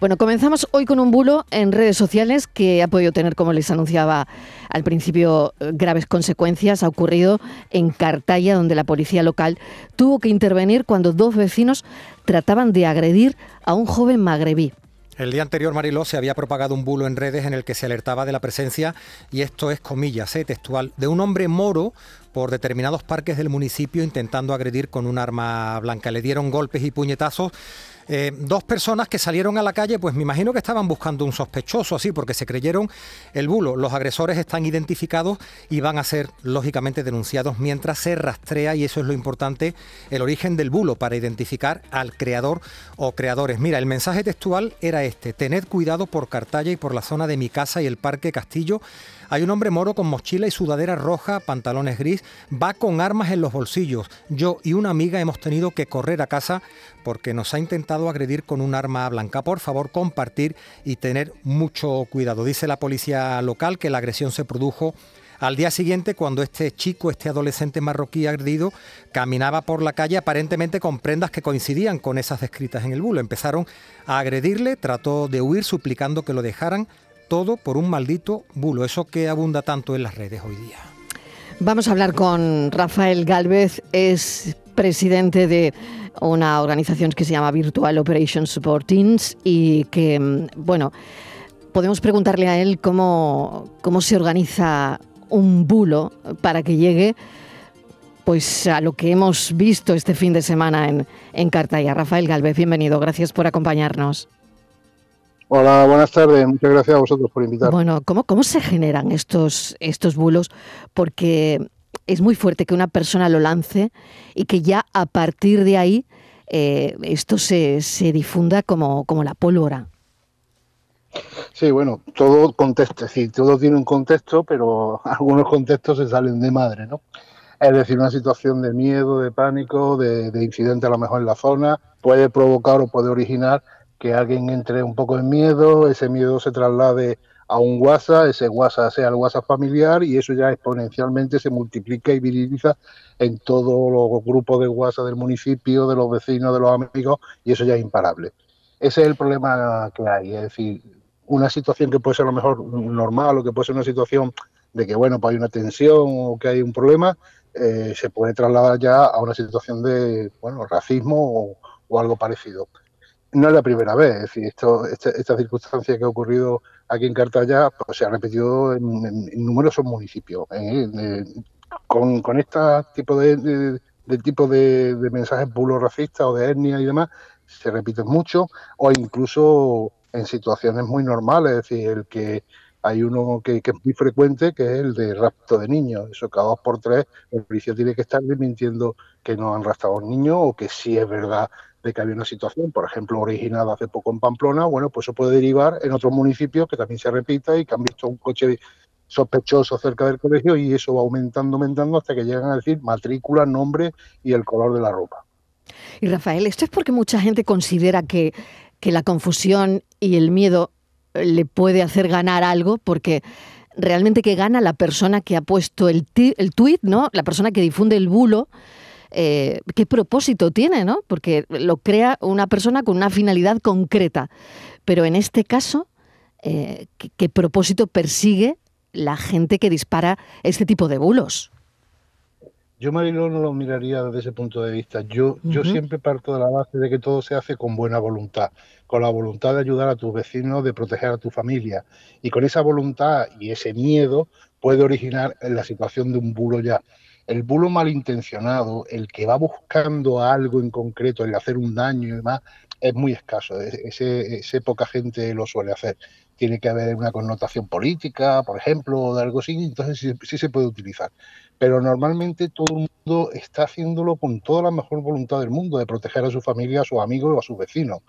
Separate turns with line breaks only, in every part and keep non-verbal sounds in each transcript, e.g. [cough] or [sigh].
Bueno, comenzamos hoy con un bulo en redes sociales que ha podido tener, como les anunciaba al principio, graves consecuencias. Ha ocurrido en Cartaya, donde la policía local tuvo que intervenir cuando dos vecinos trataban de agredir a un joven magrebí.
El día anterior, Mariló, se había propagado un bulo en redes en el que se alertaba de la presencia, y esto es comillas, eh, textual, de un hombre moro por determinados parques del municipio intentando agredir con un arma blanca. Le dieron golpes y puñetazos eh, dos personas que salieron a la calle, pues me imagino que estaban buscando un sospechoso así, porque se creyeron el bulo. Los agresores están identificados y van a ser lógicamente denunciados mientras se rastrea, y eso es lo importante, el origen del bulo para identificar al creador o creadores. Mira, el mensaje textual era este, tened cuidado por Cartaya y por la zona de mi casa y el Parque Castillo hay un hombre moro con mochila y sudadera roja, pantalones gris, va con armas en los bolsillos. Yo y una amiga hemos tenido que correr a casa porque nos ha intentado agredir con un arma blanca. Por favor, compartir y tener mucho cuidado. Dice la policía local que la agresión se produjo al día siguiente, cuando este chico, este adolescente marroquí agredido, caminaba por la calle aparentemente con prendas que coincidían con esas descritas en el bulo, empezaron a agredirle, trató de huir suplicando que lo dejaran, todo por un maldito bulo, eso que abunda tanto en las redes hoy día.
Vamos a hablar con Rafael Galvez, es presidente de una organización que se llama Virtual Operation Support Teams y que, mm, bueno, podemos preguntarle a él cómo, cómo se organiza un bulo para que llegue pues a lo que hemos visto este fin de semana en, en Cartaya. Rafael Galvez, bienvenido, gracias por acompañarnos.
Hola, buenas tardes. Muchas gracias a vosotros por invitarme.
Bueno, ¿cómo, cómo se generan estos, estos bulos? Porque es muy fuerte que una persona lo lance y que ya a partir de ahí eh, esto se, se difunda como, como la pólvora.
Sí, bueno, todo contexto, es decir, todo tiene un contexto, pero [laughs] algunos contextos se salen de madre, ¿no? Es decir, una situación de miedo, de pánico, de, de incidente a lo mejor en la zona, puede provocar o puede originar que alguien entre un poco en miedo, ese miedo se traslade a un WhatsApp, ese WhatsApp sea el WhatsApp familiar y eso ya exponencialmente se multiplica y viriliza en todos los grupos de WhatsApp del municipio, de los vecinos, de los amigos y eso ya es imparable. Ese es el problema que hay, es decir, una situación que puede ser a lo mejor normal o que puede ser una situación de que, bueno, pues hay una tensión o que hay un problema, eh, se puede trasladar ya a una situación de, bueno, racismo o algo parecido no es la primera vez, es decir, esto, este, esta, circunstancia que ha ocurrido aquí en Cartaya pues, se ha repetido en, numerosos municipios. ¿eh? con, con este tipo de, tipo de, mensajes bulos racistas o de etnia y demás, se repiten mucho, o incluso en situaciones muy normales, es decir, el que hay uno que, que, es muy frecuente, que es el de rapto de niños. Eso cada dos por tres, el policía tiene que estar mintiendo que no han raptado a un niño o que sí es verdad de que había una situación, por ejemplo, originada hace poco en Pamplona, bueno, pues eso puede derivar en otros municipios que también se repita y que han visto un coche sospechoso cerca del colegio y eso va aumentando, aumentando hasta que llegan a decir matrícula, nombre y el color de la ropa.
Y Rafael, esto es porque mucha gente considera que, que la confusión y el miedo le puede hacer ganar algo, porque realmente que gana la persona que ha puesto el, el tuit, ¿no? La persona que difunde el bulo, eh, qué propósito tiene, ¿no? Porque lo crea una persona con una finalidad concreta. Pero en este caso, eh, ¿qué, propósito persigue la gente que dispara este tipo de bulos?
Yo, Marilo, no lo miraría desde ese punto de vista. Yo, yo siempre parto de la base de que todo se hace con buena voluntad, con la voluntad de ayudar a tus vecinos, de proteger a tu familia. Y con esa voluntad y ese miedo puede originar la situación de un bulo ya. El bulo malintencionado, el que va buscando algo en concreto, el hacer un daño y demás, es muy escaso. Ese, ese poca gente lo suele hacer. Tiene que haber una connotación política, por ejemplo, o de algo así, entonces sí, se puede utilizar. Pero normalmente todo el mundo está haciéndolo con toda la mejor voluntad del mundo, de proteger a su familia, a sus amigos o a sus vecinos.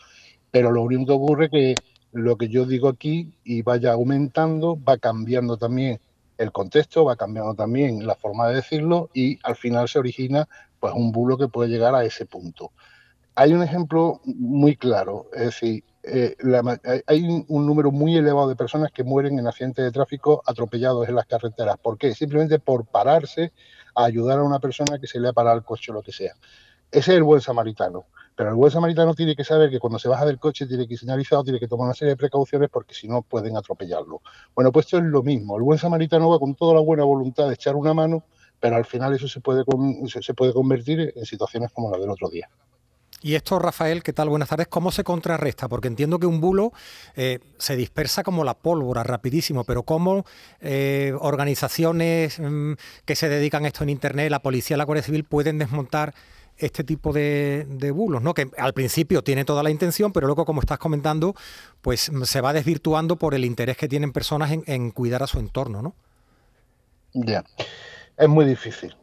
Pero lo único que ocurre es que lo que yo digo aquí y vaya aumentando, va cambiando también el contexto, va cambiando también la forma de decirlo y al final se origina pues un bulo que puede llegar a ese punto. Hay un ejemplo muy claro, es decir, eh, hay un número muy elevado de personas que mueren en accidentes de tráfico atropellados en las carreteras. ¿Por qué? Simplemente por pararse a ayudar a una persona que se le ha parado el coche o lo que sea. Ese es el buen samaritano. Pero el buen samaritano tiene que saber que cuando se baja del coche tiene que ir tiene que tomar una serie de precauciones porque si no pueden atropellarlo. Bueno, pues esto es lo mismo. El buen samaritano va con toda la buena voluntad de echar una mano, pero al final eso se puede, se puede convertir en situaciones como la del otro día.
Y esto, Rafael, ¿qué tal? Buenas tardes. ¿Cómo se contrarresta? Porque entiendo que un bulo eh, se dispersa como la pólvora, rapidísimo, pero ¿cómo eh, organizaciones mm, que se dedican a esto en Internet, la policía, la Guardia Civil, pueden desmontar este tipo de, bulos, ¿no? Que al principio tiene toda la intención, pero luego, como estás comentando, pues se va desvirtuando por el interés que tienen personas en, en cuidar a su entorno, ¿no?
Ya, es muy difícil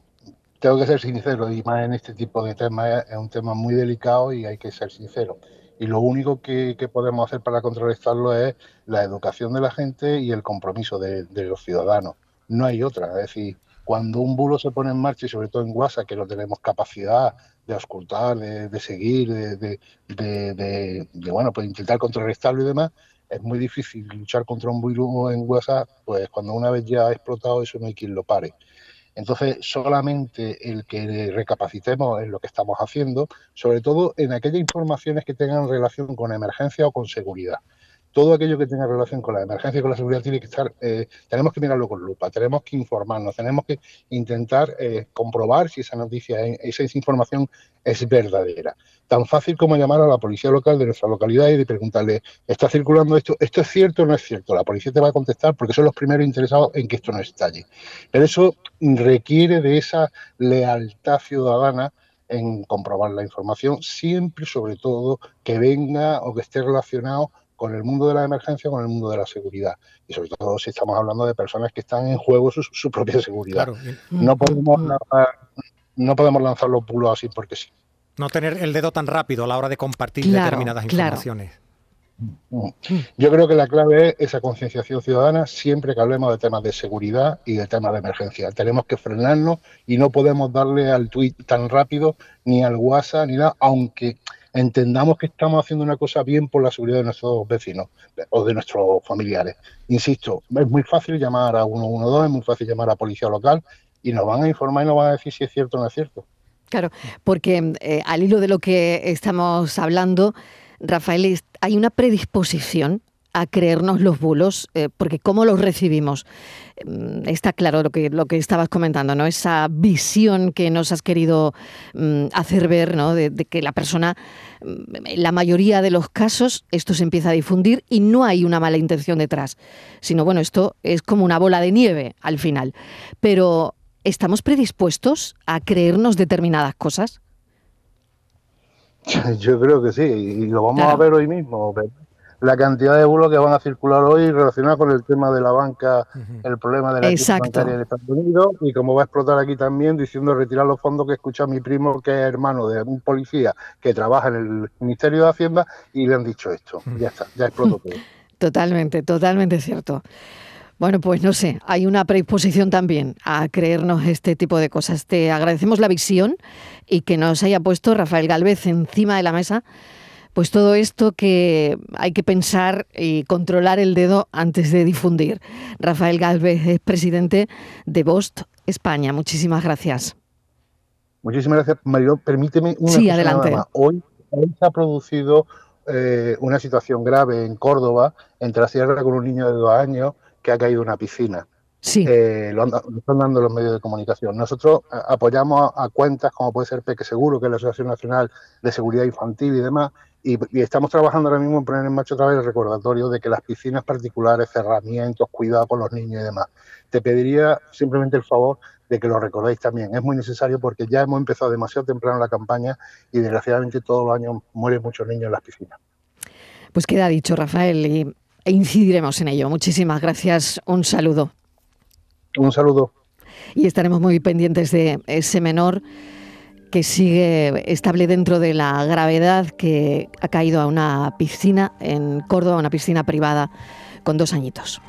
tengo que ser sincero, y más en este tipo de temas es un tema muy delicado y hay que ser sincero. Y lo único que, podemos hacer para contrarrestarlo es la educación de la gente y el compromiso de, los ciudadanos. No hay otra. Es decir, cuando un bulo se pone en marcha, y sobre todo en WhatsApp, que no tenemos capacidad de auscultar, de, seguir, de, de, bueno, pues intentar contrarrestarlo y demás, es muy difícil luchar contra un bulo en WhatsApp, pues cuando una vez ya ha explotado eso no hay quien lo pare. Entonces, solamente el que recapacitemos en lo que estamos haciendo, sobre todo en aquellas informaciones que tengan relación con emergencia o con seguridad todo aquello que tenga relación con la emergencia y con la seguridad tiene que estar, eh, tenemos que mirarlo con lupa, tenemos que informarnos, tenemos que intentar eh, comprobar si esa noticia, esa, información es verdadera. Tan fácil como llamar a la policía local de nuestra localidad y de preguntarle, ¿está circulando esto? ¿Esto es cierto o no es cierto? La policía te va a contestar porque son los primeros interesados en que esto no estalle. Pero eso requiere de esa lealtad ciudadana en comprobar la información, siempre sobre todo que venga o que esté relacionado con el mundo de la emergencia, con el mundo de la seguridad. Y sobre todo si estamos hablando de personas que están en juego su, propia seguridad. No, podemos mm. lanzar, no podemos lanzar los bulos así porque sí.
No tener el dedo tan rápido a la hora de compartir determinadas informaciones.
Mm. Yo creo que la clave es esa concienciación ciudadana siempre que hablemos de temas de seguridad y de temas de emergencia. Tenemos que frenarnos y no podemos darle al tweet tan rápido, ni al WhatsApp, ni nada, aunque entendamos que estamos haciendo una cosa bien por la seguridad de nuestros vecinos o de nuestros familiares. Insisto, es muy fácil llamar a 112, es muy fácil llamar a policía local y nos van a informar y nos van a decir si es cierto o no es cierto.
Claro, porque eh, al hilo de lo que estamos hablando, Rafael, hay una predisposición a creernos los bulos, eh, porque cómo los recibimos. Mm, está claro lo que, lo que estabas comentando, ¿no? Esa visión que nos has querido mm, hacer ver, ¿no? De, que la persona, mm, en la mayoría de los casos, esto se empieza a difundir y no hay una mala intención detrás, sino bueno, esto es como una bola de nieve al final. Pero, ¿estamos predispuestos a creernos determinadas cosas? [laughs]
Yo creo que sí, y lo vamos a ver hoy mismo la cantidad de bulos que van a circular hoy relacionados con el tema de la banca, el problema de la crisis bancaria en Estados Unidos y como va a explotar aquí también diciendo retirar los fondos que escucha mi primo que es hermano de un policía que trabaja en el Ministerio de Hacienda y le han dicho esto. Ya está, ya explotó todo. [laughs]
Totalmente, totalmente cierto. Bueno, pues no sé, hay una predisposición también a creernos este tipo de cosas. Te agradecemos la visión y que nos haya puesto Rafael Galvez encima de la mesa pues todo esto que hay que pensar y controlar el dedo antes de difundir. Rafael Galvez es presidente de Bost España. Muchísimas gracias.
Muchísimas gracias, Mario. Permíteme una
sí, adelante.
Hoy, se ha producido eh, una situación grave en Córdoba, entre la sierra con un niño de dos años que ha caído en una piscina.
Sí.
Eh, lo, están dando los medios de comunicación. Nosotros eh, apoyamos a, cuentas como puede ser Peque Seguro, que es la Asociación Nacional de Seguridad Infantil y demás, y, estamos trabajando ahora mismo en poner en marcha otra vez el recordatorio de que las piscinas particulares, cerramientos, cuidado con los niños y demás. Te pediría simplemente el favor de que lo recordéis también. Es muy necesario porque ya hemos empezado demasiado temprano la campaña y desgraciadamente todos los años mueren muchos niños en las piscinas.
Pues queda dicho, Rafael, y incidiremos en ello. Muchísimas gracias. Un saludo.
Un saludo.
Y estaremos muy pendientes de ese menor que sigue estable dentro de la gravedad que ha caído a una piscina en Córdoba, una piscina privada con dos añitos.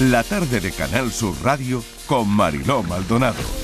La tarde de Canal Sur Radio con Mariló Maldonado.